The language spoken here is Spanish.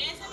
Eso